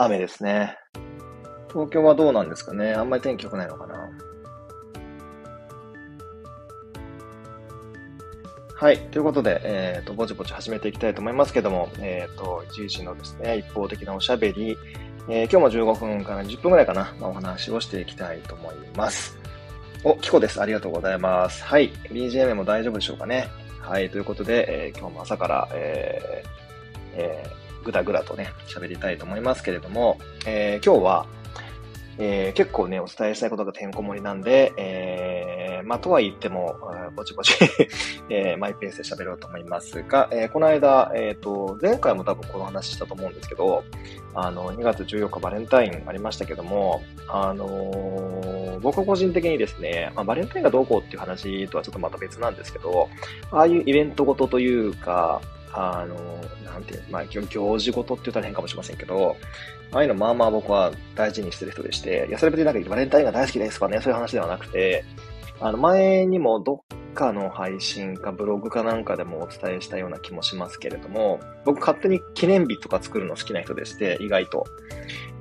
雨ですね。東京はどうなんですかね？あんまり天気良くないのかな？はい。ということで、えっ、ー、と、ぼちぼち始めていきたいと思いますけども、えっ、ー、と、一時のですね、一方的なおしゃべり、えー、今日も15分から10分ぐらいかな、まあ、お話をしていきたいと思います。お、キコです。ありがとうございます。はい。BGM も大丈夫でしょうかね？はい。ということで、え、今日も朝から、え、えー、ぐだぐだとね、喋りたいと思いますけれども、えー、今日は、えー、結構ね、お伝えしたいことがてんこ盛りなんで、えー、まあ、とは言っても、ぼちぼち えー、マイペースで喋ろうと思いますが、えー、この間、えっ、ー、と、前回も多分この話したと思うんですけど、あの、2月14日バレンタインありましたけども、あのー、僕個人的にですね、まあ、バレンタインがどうこうっていう話とはちょっとまた別なんですけど、ああいうイベントごとというか、あの、なんていう、まあ、行事ごとって言ったら変かもしれませんけど、ああいうのまあまあ僕は大事にしてる人でして、いや、それ別になんかバレンタインが大好きですとかね、そういう話ではなくて、あの、前にもどっかの配信かブログかなんかでもお伝えしたような気もしますけれども、僕勝手に記念日とか作るの好きな人でして、意外と。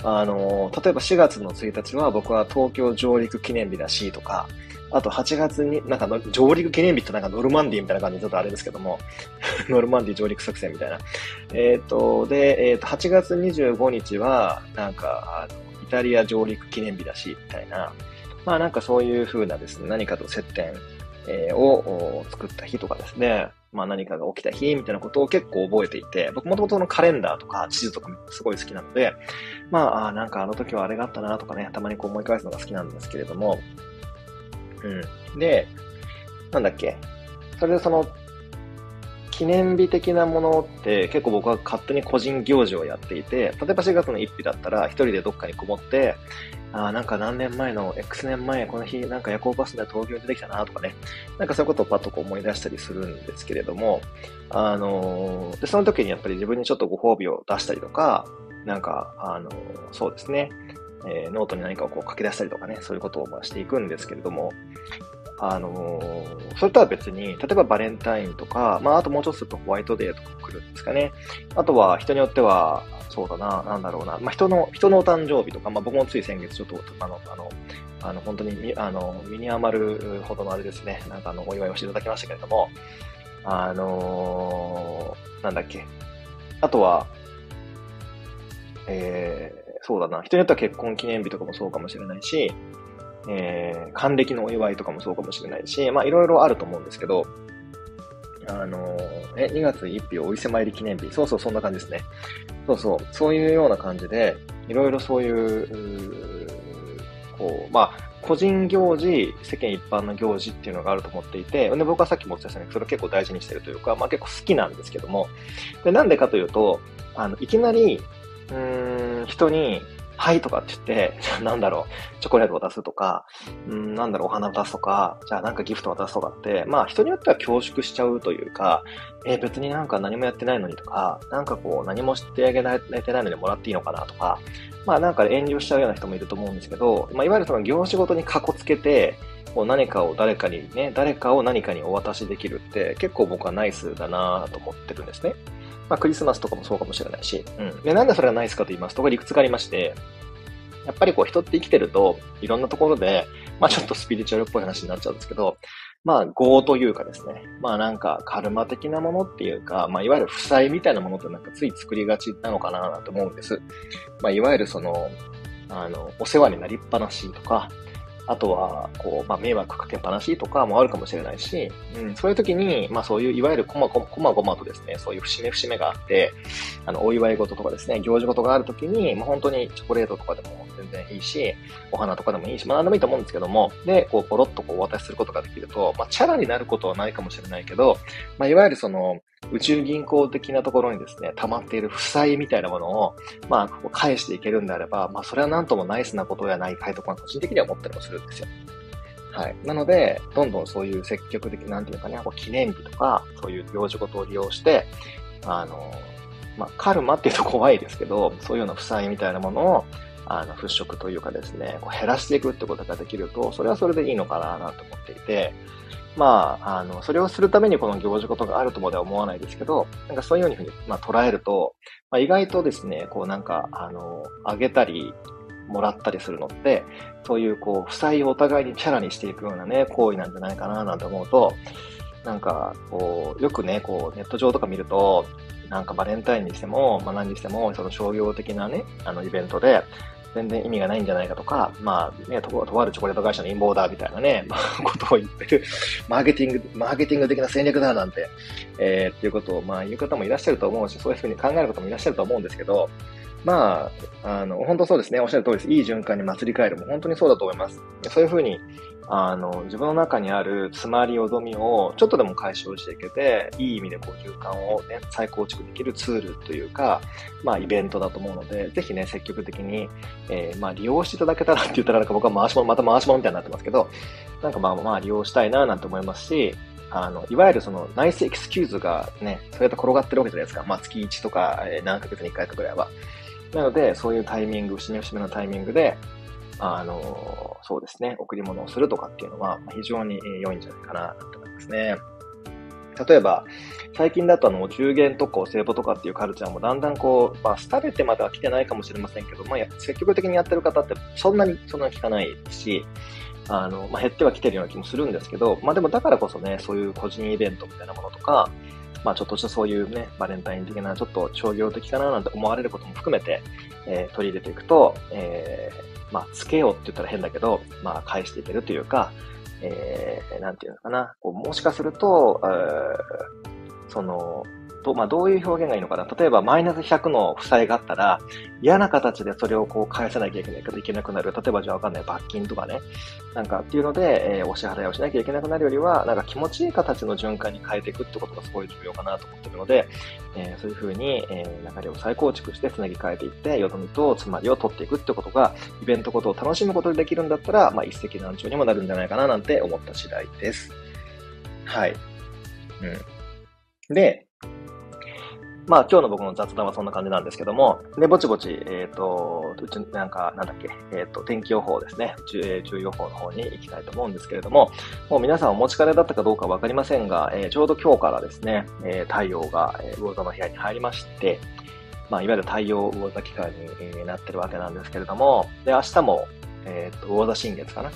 あの、例えば4月の1日は僕は東京上陸記念日だしとか、あと8月に、なんか上陸記念日ってなんかノルマンディみたいな感じでちょっとあれですけども、ノルマンディ上陸作戦みたいな。えっ、ー、と、で、えっ、ー、と、8月25日は、なんか、あの、イタリア上陸記念日だし、みたいな。まあなんかそういう風なですね、何かと接点、えー、を作った日とかですね、まあ何かが起きた日みたいなことを結構覚えていて、僕もともとのカレンダーとか地図とかすごい好きなので、まあ、なんかあの時はあれがあったなとかね、たまにこう思い返すのが好きなんですけれども、うん。で、なんだっけ。それでその、記念日的なものって結構僕は勝手に個人行事をやっていて、例えば4月の1日だったら一人でどっかにこもって、あなんか何年前の X 年前この日なんか夜行バスで東京に出てきたなとかね、なんかそういうことをパッとこう思い出したりするんですけれども、あのー、で、その時にやっぱり自分にちょっとご褒美を出したりとか、なんか、あのー、そうですね、えー、ノートに何かをこう書き出したりとかね、そういうことをまあしていくんですけれども、あのー、それとは別に、例えばバレンタインとか、まあ、あともうちょっとするとホワイトデーとか来るんですかね。あとは人によっては、そうだな、なんだろうな、まあ、人の、人のお誕生日とか、まあ、僕もつい先月ちょっと、あの、あの、あの、本当に、あの、身に余るほどのあれですね、なんかあの、お祝いをしていただきましたけれども、あのー、なんだっけ。あとは、えー、そうだな。人によっては結婚記念日とかもそうかもしれないし、えー、還暦のお祝いとかもそうかもしれないし、まあいろいろあると思うんですけど、あのー、え、2月1日お伊勢参り記念日。そうそう、そんな感じですね。そうそう、そういうような感じで、いろいろそういう、うこう、まあ、個人行事、世間一般の行事っていうのがあると思っていて、で僕はさっきもお伝えしたように、それを結構大事にしてるというか、まあ結構好きなんですけども、でなんでかというと、あの、いきなり、うーん、人に、はいとかって言って、じゃあなんだろう、チョコレート渡すとか、うん、なんだろう、お花渡すとか、じゃあなんかギフト渡すとかって、まあ人によっては恐縮しちゃうというか、えー、別になんか何もやってないのにとか、なんかこう何もしてあげられてないのにもらっていいのかなとか、まあなんか遠慮しちゃうような人もいると思うんですけど、まあいわゆるその業仕事にかこつけて、こう何かを誰かにね、誰かを何かにお渡しできるって結構僕はナイスだなと思ってるんですね。まあ、クリスマスとかもそうかもしれないし、うん。で、なんでそれがナイスかと言いますと、これ理屈がありまして、やっぱりこう人って生きてると、いろんなところで、まあちょっとスピリチュアルっぽい話になっちゃうんですけど、まあ業というかですね、まあなんかカルマ的なものっていうか、まあいわゆる負債みたいなものってなんかつい作りがちなのかなと思うんです。まあいわゆるその、あの、お世話になりっぱなしとか、あとは、こう、まあ、迷惑かけっぱなしとかもあるかもしれないし、うん、そういう時に、まあ、そういう、いわゆるこまこまごまとですね、そういう節目節目があって、あの、お祝い事とかですね、行事事がある時に、まあ、本当にチョコレートとかでも全然いいし、お花とかでもいいし、まあ、何でもいいと思うんですけども、で、こう、ポロッとこう、お渡しすることができると、まあ、チャラになることはないかもしれないけど、まあ、いわゆるその、宇宙銀行的なところにですね、溜まっている負債みたいなものを、まあ、返していけるんであれば、まあ、それはなんともナイスなことやないかいとか、個人的には思ったりもするんですよ。はい。なので、どんどんそういう積極的、なんていうかね、こう記念日とか、そういう行事事を利用して、あの、まあ、カルマっていうと怖いですけど、そういうような負債みたいなものを、あの、払拭というかですね、こう減らしていくってことができると、それはそれでいいのかな、なんて思っていて、まあ、あの、それをするためにこの行事ことがあるとまでは思わないですけど、なんかそういうふうに、まあ、捉えると、まあ、意外とですね、こうなんか、あの、あげたり、もらったりするのって、そういうこう、負債をお互いにチャラにしていくようなね、行為なんじゃないかななんて思うと、なんか、こう、よくね、こう、ネット上とか見ると、なんかバレンタインにしても、まあ何にしても、その商業的なね、あのイベントで、全然意味がないんじゃないかとか、まあね、ととあるチョコレート会社の陰謀だみたいなね、まあ、ことを言ってる、マーケティング、マーケティング的な戦略だなんて、えー、っていうことを、まあ言う方もいらっしゃると思うし、そういうふうに考える方もいらっしゃると思うんですけど、まあ、あの、本当そうですね。おっしゃる通りです。いい循環に祭り変える。も本当にそうだと思います。そういうふうに、あの、自分の中にある詰まりよどみをちょっとでも解消していけて、いい意味でこう循環をね、再構築できるツールというか、まあイベントだと思うので、ぜひね、積極的に、えー、まあ利用していただけたらって言ったらなんか僕は回し物、また回し物みたいになってますけど、なんかまあまあ利用したいななんて思いますし、あの、いわゆるそのナイスエクスキューズがね、そうやって転がってるわけじゃないですか。まあ月1とか、え、何ヶ月に1回かぐらいは。なので、そういうタイミング、節目節目のタイミングで、あの、そうですね、贈り物をするとかっていうのは、非常に良いんじゃないかな、と思いますね。例えば、最近だとあの、中元とかお歳暮とかっていうカルチャーもだんだんこう、まあ、廃れてまでは来てないかもしれませんけど、まあ、積極的にやってる方ってそんなに、そんなに聞かないし、あの、まあ、減っては来てるような気もするんですけど、まあでもだからこそね、そういう個人イベントみたいなものとか、まあちょっとしたそういうね、バレンタイン的なちょっと商業的かななんて思われることも含めて、えー、取り入れていくと、えー、まあつけようって言ったら変だけど、まあ返していけるというか、えー、なんていうのかな、こうもしかすると、えー、その、と、まあ、どういう表現がいいのかな。例えば、マイナス100の負債があったら、嫌な形でそれをこう返さなきゃいけないいけなくなる。例えば、じゃあわかんない、罰金とかね。なんかっていうので、えー、お支払いをしなきゃいけなくなるよりは、なんか気持ちいい形の循環に変えていくってことがすごい重要かなと思ってるので、えー、そういうふうに、えー、流れを再構築して繋ぎ替えていって、よどみと詰まりを取っていくってことが、イベントことを楽しむことでできるんだったら、まあ、一石何鳥にもなるんじゃないかななんて思った次第です。はい。うん。で、まあ今日の僕の雑談はそんな感じなんですけども、で、ぼちぼち、えっ、ー、と、うち、なんか、なんだっけ、えっ、ー、と、天気予報ですね、中、中予報の方に行きたいと思うんですけれども、もう皆さんお持ち帰りだったかどうかわかりませんが、えー、ちょうど今日からですね、え太陽が、え魚座の部屋に入りまして、まあ、いわゆる太陽魚座期間に、なってるわけなんですけれども、で、明日も、えっ、と、魚座新月かな？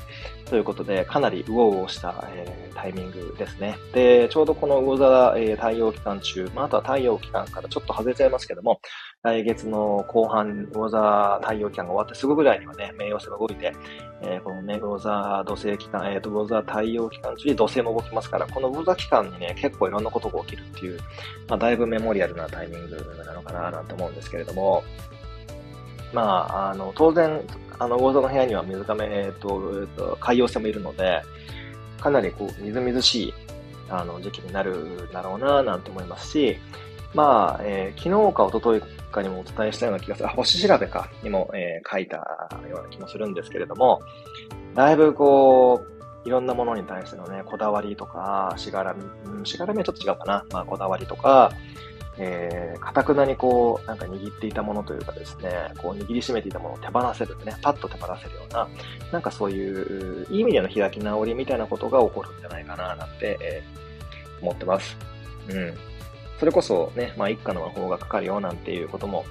ということで、かなりウォウウォした、えー、タイミングですね。で、ちょうどこの魚座、えー、太陽期間中、まあ、あとは太陽期間からちょっと外れちゃいますけども、来月の後半、魚座太陽期間が終わってすぐぐらいにはね、冥王星が動いて、えー、このね、魚座土星期間、えっ、ー、と、魚座太陽期間中に土星も動きますから、この魚座期間にね、結構いろんなことが起きるっていう、まあ、だいぶメモリアルなタイミングなのかな、なんて思うんですけれども、まあ、あの、当然、あの、魚座の部屋には水亀、えっ、と、えー、と、海洋性もいるので、かなりこう、みずみずしい、あの、時期になるだろうな、なんて思いますし、まあ、えー、昨日か一昨日かにもお伝えしたような気がする、あ、星調べか、にも、えー、書いたような気もするんですけれども、だいぶこう、いろんなものに対してのね、こだわりとか、しがらみ、うん、しがらみはちょっと違うかな。まあ、こだわりとか、えー、かたくなにこう、なんか握っていたものというかですね、こう握りしめていたものを手放せるね、パッと手放せるような、なんかそういう、いい意味での開き直りみたいなことが起こるんじゃないかな、なんて、えー、思ってます。うん。それこそね、まあ一家の魔法がかかるよ、なんていうことも、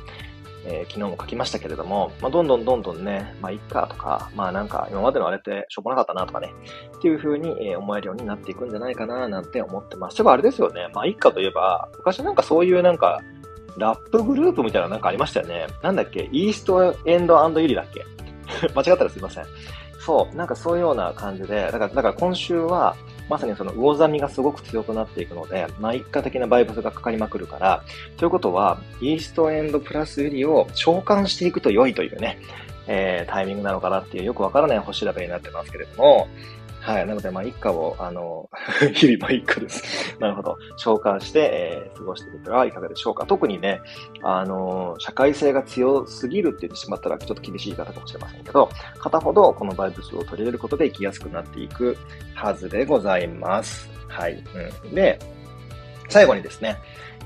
えー、昨日も書きましたけれども、まあ、どんどんどんどんね、まあ、いっかとか、まあなんか今までのあれってしょうもなかったなとかね、っていう風に、思えるようになっていくんじゃないかななんて思ってます。そういえばあれですよね、まあいっかといえば、昔なんかそういうなんか、ラップグループみたいななんかありましたよね。なんだっけイーストエンドユリだっけ？間違ったらすいません。そう、なんかそういうような感じで、だから、だから今週は、まさにその魚座みがすごく強くなっていくので、まあ一家的なバイブスがかかりまくるから、ということは、イーストエンドプラスユリを召喚していくと良いというね、えー、タイミングなのかなっていうよくわからない星調べになってますけれども、はい。なので、まあ、一家を、あの、日々、まあ、一家です。なるほど。召喚して、えー、過ごしてみてはいかがでしょうか。特にね、あの、社会性が強すぎるって言ってしまったら、ちょっと厳しい言い方かもしれませんけど、片ほどこのバイブスを取り入れることで生きやすくなっていくはずでございます。はい。うん。で、最後にですね、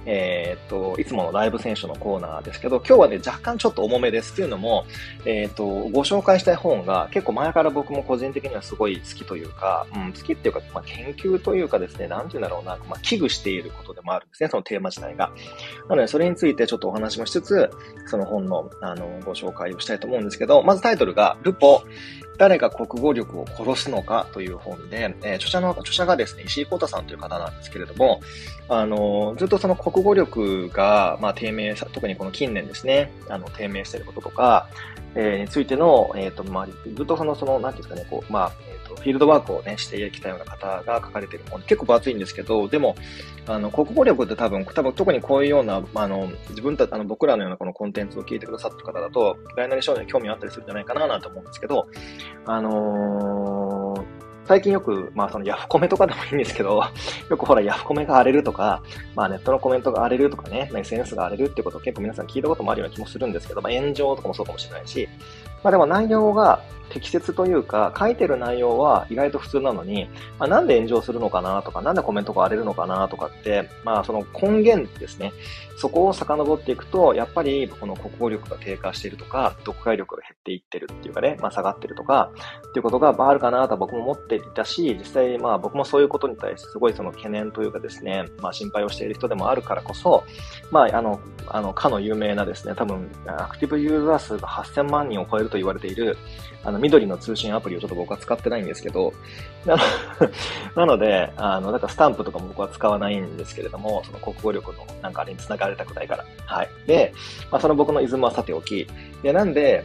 えー、っと、いつものライブ選手のコーナーですけど、今日はね、若干ちょっと重めですっていうのも、えー、っと、ご紹介したい本が結構前から僕も個人的にはすごい好きというか、うん、好きっていうか、まあ、研究というかですね、なんていうんだろうな、まあ、危惧していることでもあるんですね、そのテーマ自体が。なので、それについてちょっとお話もしつつ、その本の、あの、ご紹介をしたいと思うんですけど、まずタイトルが、ルポ、誰が国語力を殺すのかという本で、えー、著者の、著者がですね、石井幸太さんという方なんですけれども、あの、ずっとその国語力が、まあ、低迷さ、特にこの近年ですね、あの、低迷していることとか、えー、についての、えっ、ー、と、まあ、ずっとその、その、なんていうんですかね、こう、まあ、えっ、ー、フィールドワークをね、してきたような方が書かれている本、結構分厚いんですけど、でも、あの、国語力って多分、多分、特にこういうような、あの、自分たち、あの、僕らのようなこのコンテンツを聞いてくださってる方だと、大なり少年に興味あったりするんじゃないかな、なんて思うんですけど、あのー最近よく、まあそのヤフコメとかでもいいんですけど、よくほらヤフコメが荒れるとか、まあネットのコメントが荒れるとかね、SNS が荒れるってことを結構皆さん聞いたこともあるような気もするんですけど、まあ炎上とかもそうかもしれないし、まあでも内容が適切というか、書いてる内容は意外と普通なのに、まあ、なんで炎上するのかなとか、なんでコメントが荒れるのかなとかって、まあその根源ですね。そこを遡っていくと、やっぱりこの国語力が低下しているとか、読解力が減っていってるっていうかね、まあ下がってるとか、っていうことがあるかなと僕も思っていたし、実際まあ僕もそういうことに対してすごいその懸念というかですね、まあ心配をしている人でもあるからこそ、まああの、あの、かの有名なですね、多分アクティブユーザー数が8000万人を超えると言われている、あの、緑の通信アプリをちょっと僕は使ってないんですけど、なの なので、あの、だかスタンプとかも僕は使わないんですけれども、その国語力のなんかあれに繋がれたくないから。はい。で、まあ、その僕のイズムはさておき、で、なんで、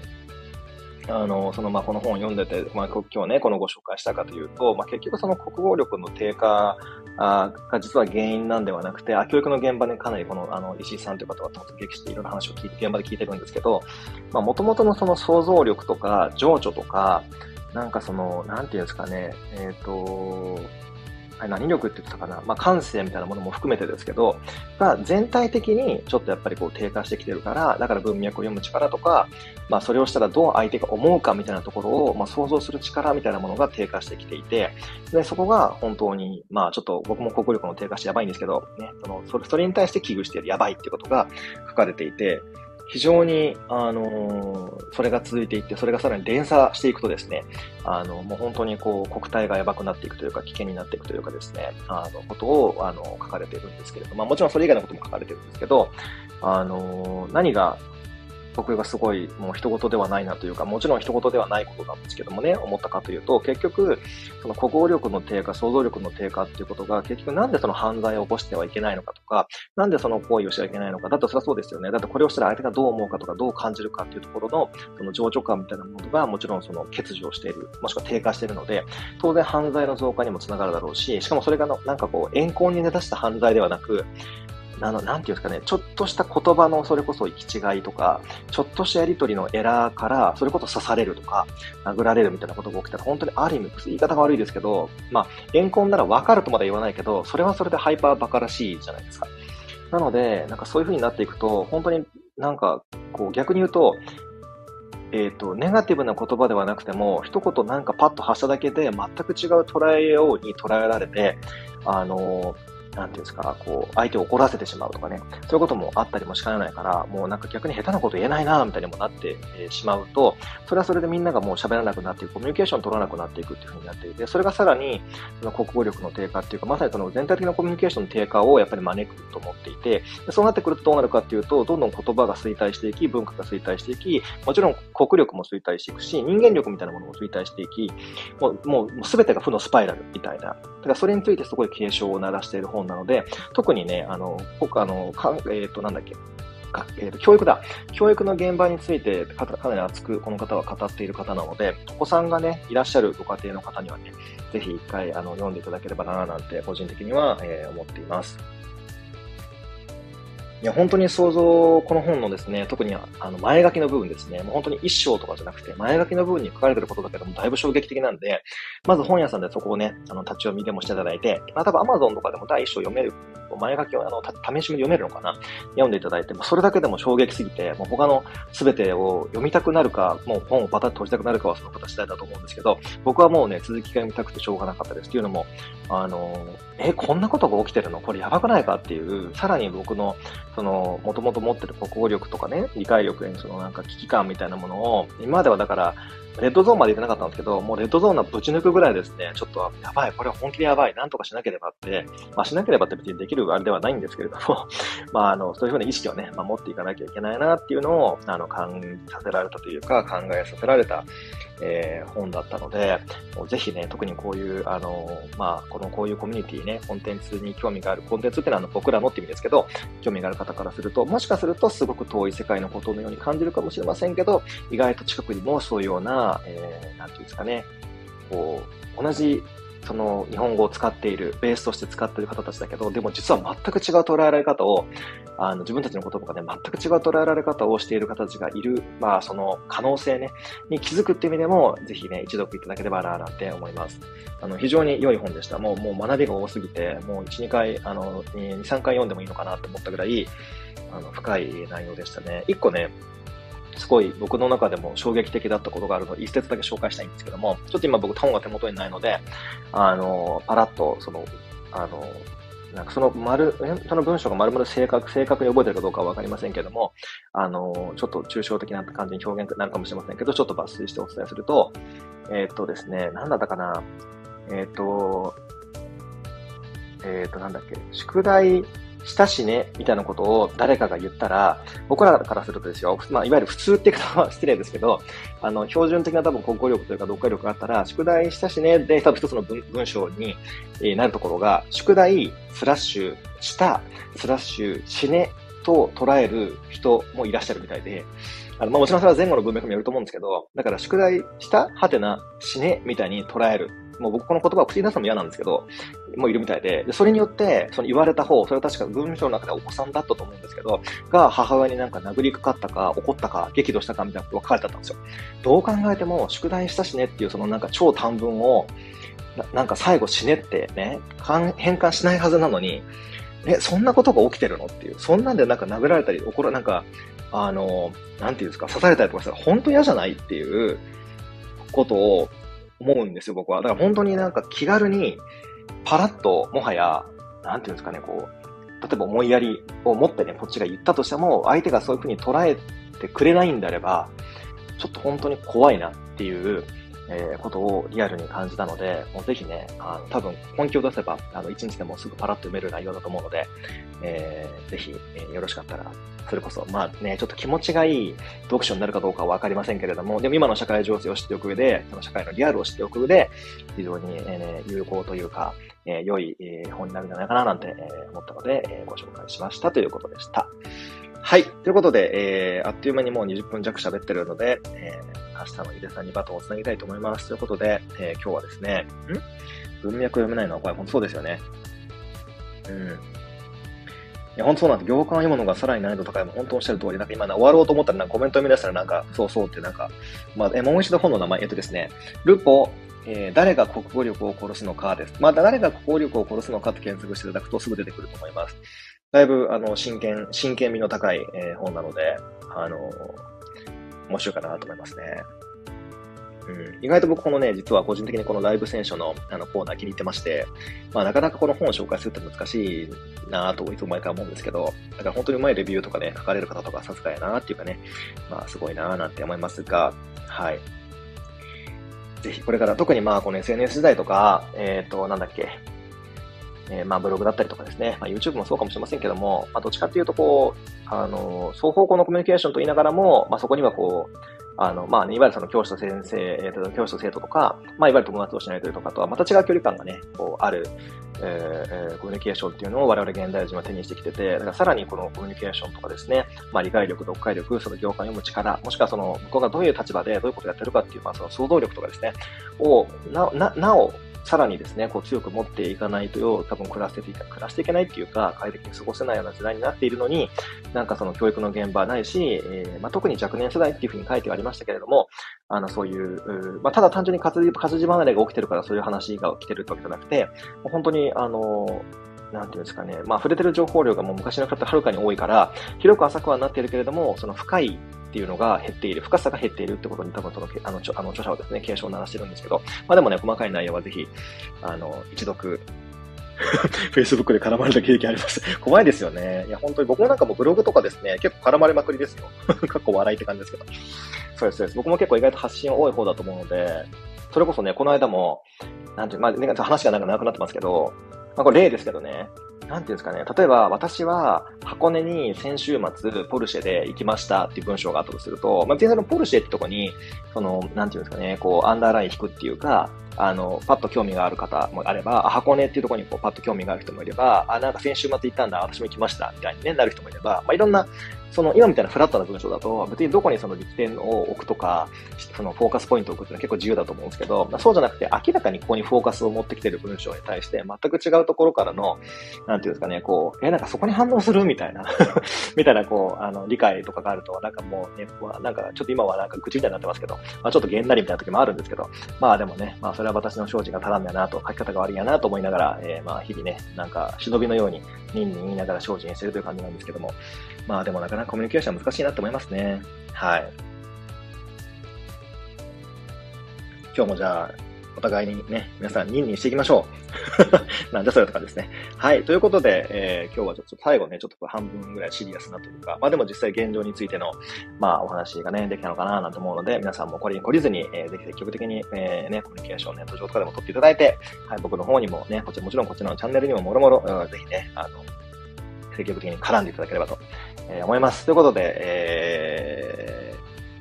あの、その、ま、この本を読んでて、まあ、今日ね、このご紹介したかというと、まあ、結局その国語力の低下が実は原因なんではなくて、あ教育の現場でかなりこの、あの、石井さんという方が突撃していろんな話を聞いて、現場で聞いてるんですけど、まあ、元々のその想像力とか、情緒とか、なんかその、なんていうんですかね、えっ、ー、と、何力って言ってたかな、まあ、感性みたいなものも含めてですけど、が全体的にちょっとやっぱりこう低下してきてるから、だから文脈を読む力とか、まあ、それをしたらどう相手が思うかみたいなところを、まあ、想像する力みたいなものが低下してきていて、で、そこが本当に、まあ、ちょっと僕も国力の低下してやばいんですけど、ね、その、それ、それに対して危惧しているやばいってことが書かれていて、非常に、あのー、それが続いていって、それがさらに連鎖していくとですね、あの、もう本当にこう、国体がやばくなっていくというか、危険になっていくというかですね、あの、ことを、あの、書かれているんですけれど、まあもちろんそれ以外のことも書かれてるんですけど、あのー、何が僕がすごいもう人事ではないなというか、もちろん人事ではないことなんですけどもね、思ったかというと、結局、その国語力の低下、想像力の低下っていうことが、結局なんでその犯罪を起こしてはいけないのかとか、なんでその行為をしてはいけないのか、だってそれはそうですよね。だってこれをしたら相手がどう思うかとか、どう感じるかっていうところの、その情緒感みたいなものが、もちろんその欠如している、もしくは低下しているので、当然犯罪の増加にもつながるだろうし、しかもそれがのなんかこう、怨恨に根ざした犯罪ではなく、あの、なんていうんですかね、ちょっとした言葉のそれこそ行き違いとか、ちょっとしたやりとりのエラーから、それこそ刺されるとか、殴られるみたいなことが起きたら、本当にある意味、言い方が悪いですけど、まあ、怨恨なら分かるとまで言わないけど、それはそれでハイパーバカらしいじゃないですか。なので、なんかそういう風になっていくと、本当になんか、こう逆に言うと、えっ、ー、と、ネガティブな言葉ではなくても、一言なんかパッと発しただけで全く違う捉えように捉えられて、あのなんていうんですか、こう、相手を怒らせてしまうとかね、そういうこともあったりもしかねないから、もうなんか逆に下手なこと言えないな、みたいにもなってしまうと、それはそれでみんながもう喋らなくなっていく、コミュニケーション取らなくなっていくっていう風になっていて、それがさらに、その国語力の低下っていうか、まさにその全体的なコミュニケーションの低下をやっぱり招くと思っていて、そうなってくるとどうなるかっていうと、どんどん言葉が衰退していき、文化が衰退していき、もちろん国力も衰退していくし、人間力みたいなものも衰退していき、もう、もう全てが負のスパイラルみたいな。だからそれについてすごい警鐘を鳴らしている本なので、特にね、あの、僕あの、かえっ、ー、と、なんだっけ、かえーと、教育だ。教育の現場についてかなり熱くこの方は語っている方なので、お子さんがね、いらっしゃるご家庭の方にはね、ぜひ一回あの読んでいただければななんて個人的には、えー、思っています。いや、本当に想像、この本のですね、特にあの前書きの部分ですね、もう本当に一章とかじゃなくて、前書きの部分に書かれてることだけどもだいぶ衝撃的なんで、まず本屋さんでそこをね、あの、立ち読みでもしていただいて、まあ多分 Amazon とかでも第一章読める前書きをあの、試しに読めるのかな？読んでいただいて、もそれだけでも衝撃すぎて、もう他の全てを読みたくなるか、もう本をパタッと閉じたくなるかはその方次第だと思うんですけど、僕はもうね、続きが読みたくてしょうがなかったです。っていうのも、あの、え、こんなことが起きてるの？これやばくないか？っていう、さらに僕の、その、もともと持ってる国語力とかね、理解力にそのなんか危機感みたいなものを、今まではだから、レッドゾーンまで行ってなかったんですけど、もうレッドゾーンのぶち抜くぐらいですね、ちょっとやばい、これは本気でやばい、なんとかしなければって、まあしなければって別にできるあれではないんですけれども、まああの、そういうふうな意識をね、まあ、持っていかなきゃいけないなっていうのを、あの、感じさせられたというか、考えさせられた、えー、本だったので、もうぜひね、特にこういう、あの、まあ、このこういうコミュニティね、コンテンツに興味がある、コンテンツっていうのはあの僕らのって意味ですけど、興味がある方からすると、もしかするとすごく遠い世界のことのように感じるかもしれませんけど、意外と近くにもそういうような、えー、なんていうんですかね、こう、同じその日本語を使っている、ベースとして使っている方たちだけど、でも実は全く違う捉えられ方を、あの自分たちの言葉がね、全く違う捉えられ方をしている方たちがいる、まあその可能性ね、に気づくっていう意味でも、ぜひね、一読いただければななんて思います。あの、非常に良い本でした。もう、もう学びが多すぎて、もう1、2回、あの、2、3回読んでもいいのかなって思ったぐらい、あの、深い内容でしたね。1個ね、すごい僕の中でも衝撃的だったことがあるので、一節だけ紹介したいんですけども、ちょっと今僕本が手元にないので、あの、パラッと、その、あの、なんかその丸、その文章が丸々正確、正確に覚えてるかどうかはわかりませんけども、あの、ちょっと抽象的な感じに表現になるかもしれませんけど、ちょっと抜粋してお伝えすると、えー、っとですね、なんだったかな、えー、っと、えー、っと、なんだっけ、宿題したしね、みたいなことを誰かが言ったら、僕らからするとですよ、まあ、いわゆる普通って言い方は失礼ですけど、あの、標準的な多分国語力というか読解力があったら、宿題したしね、で、多分一つの文章に、なるところが、宿題、スラッシュ、した、スラッシュ、しね、と捉える人もいらっしゃるみたいで、あの、まあ、もちろんそれは前後の文脈もよると思うんですけど、だから宿題した、はてな、しね、みたいに捉える。もう僕この言葉を口に出すのも嫌なんですけど、もういるみたいで、でそれによって、その言われた方、それは確か文章の中でお子さんだったと思うんですけど、が母親になんか殴りかかったか、怒ったか、激怒したかみたいなことが書かれてたんですよ。どう考えても、宿題したしねっていうそのなんか超短文を、ななんか最後死ねってね、変換しないはずなのに、え、そんなことが起きてるのっていう。そんなんでなんか殴られたり、怒ら、なんか、あの、なんていうんですか、刺されたりとかしたら本当嫌じゃないっていうことを思うんですよ、僕は。だから本当になんか気軽に、パラッと、もはや、なんていうんですかね、こう、例えば思いやりを持ってね、こっちが言ったとしても、相手がそういうふうに捉えてくれないんであれば、ちょっと本当に怖いなっていう、えー、ことをリアルに感じたので、もうぜひね、あの多分本気を出せば、あの、一日でもすぐパラッと読める内容だと思うので、えー、ぜひ、えー、よろしかったら、それこそ、まあね、ちょっと気持ちがいい読書になるかどうかはわかりませんけれども、でも今の社会情勢を知っておく上で、その社会のリアルを知っておく上で、非常に、えー、有効というか、えー、良い、えー、本になるんじゃないかななんて、えー、思ったので、えー、ご紹介しましたということでした。はい。ということで、えー、あっという間にもう20分弱喋ってるので、えー、明日の井出さんにバトンをつなぎたいと思います。ということで、えー、今日はですね、ん？文脈読めないのはこれ本当そうですよね。うん。いや、本当そうなんで。行間を読むのがさらに難易度高いも本当おっしゃる通り、なんか今、終わろうと思ったらなんかコメント読み出したらなんか、そうそうってなんか、まあ、えもう一度本の名前、えっとですね、ルポ、えー、誰が国語力を殺すのかです。まあ、誰が国語力を殺すのかって検索していただくとすぐ出てくると思います。だいぶ、あの、真剣、真剣味の高い、えー、本なので、あのー、面白いかなと思いますね。うん、意外と僕このね、実は個人的にこのライブ選手のあのコーナー気に入ってまして、まあなかなかこの本を紹介するって難しいなぁといつも毎回思うんですけど、だから本当にうまいレビューとかね、書かれる方とかさすがやなっていうかね、まあすごいなぁなんて思いますが、はい。ぜひこれから特にまあこの SNS 時代とか、えっ、ー、と、なんだっけ、えー、まあブログだったりとかですね、まあ、YouTube もそうかもしれませんけども、まあ、どっちかっていうとこう、あの、双方向のコミュニケーションと言いながらも、まあ、そこにはこう、あの、まあ、ね、いわゆるその教師と先生、えー、教師と生徒とか、まあ、いわゆる友達同士のやりとりとかとはまた違う距離感がね、こう、ある、えー、コミュニケーションっていうのを我々現代人は手にしてきてて、だからさらにこのコミュニケーションとかですね、まあ、理解力、読解力、その業界を読む力、もしくはその、向こうがどういう立場でどういうことをやってるかっていう、まあ、その想像力とかですね、を、な、な、なお、さらにですね、こう強く持っていかないと、多分暮らしてい暮らしていけないっていうか、快適に過ごせないような時代になっているのに、なんかその教育の現場ないし、えー、まあ、特に若年世代っていうふうに書いてありましたけれども、あの、そういう、まあ、ただ単純に活字、活字離れが起きてるからそういう話が起きてるってわけじゃなくて、本当に、あの、なんていうんですかね、まあ、触れてる情報量がもう昔の方はるかに多いから、広く浅くはなっているけれども、その深いっていうのが減っている、深さが減っているってことに多分その、あの、あの著者はですね、警鐘を鳴らしてるんですけど、まあでもね、細かい内容はぜひ、あの、一読 Facebook で絡まれた経験あります。怖いですよね。いや、本当に僕もなんかもうブログとかですね、結構絡まれまくりですよ。かっこ笑いって感じですけど。そうです、そうです。僕も結構意外と発信多い方だと思うので、それこそね、この間も、なんていう、まあ、ね、話がなんか長くなってますけど、まあ、これ例ですけどね、なんていうんですかね、例えば私は箱根に先週末ポルシェで行きましたっていう文章があったとすると、まあ、別にそのポルシェってとこに、その、なんていうんですかね、こう、アンダーライン引くっていうか、あの、パッと興味がある方もあれば、箱根っていうところにこうパッと興味がある人もいれば、あ、なんか先週末行ったんだ、私も行きました、みたいに、ね、なる人もいれば、まあ、いろんなその今みたいなフラットな文章だと、別にどこにその力点を置くとか、そのフォーカスポイントを置くっていうのは結構自由だと思うんですけど、そうじゃなくて明らかにここにフォーカスを持ってきてる文章に対して全く違うところからの、なんていうんですかね、こう、え、なんかそこに反応するみたいな みたいなこう、あの、理解とかがあると、なんかもうね、なんかちょっと今はなんか愚痴みたいになってますけど、まあちょっとげんなりみたいな時もあるんですけど、まあでもね、まあそれは私の精進が足らんだなと、書き方が悪いやなと思いながら、えー、まあ日々ね、なんか忍びのように、ニンニン言いながら精進してるという感じなんですけども、まあでもなかなかコミュニケーション難しいなと思いますね。はい。今日もじゃあ、お互いにね、皆さん、ニンニンしていきましょう。なんじゃそれとかですね。はい。ということで、えー、今日はちょっと最後ね、ちょっと半分ぐらいシリアスなというか、まあでも実際現状についての、まあお話がね、できたのかななんて思うので、皆さんもこれに懲りずに、えー、ぜひ積極的に、えー、ね、コミュニケーションネット上とかでも取っていただいて、はい、僕の方にもね、こちらもちろんこちらのチャンネルにももろもろ、ぜひね、あの、積極的に絡んでいただければと、え思います。ということで、え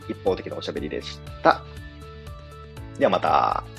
ー、一方的なおしゃべりでした。ではまた。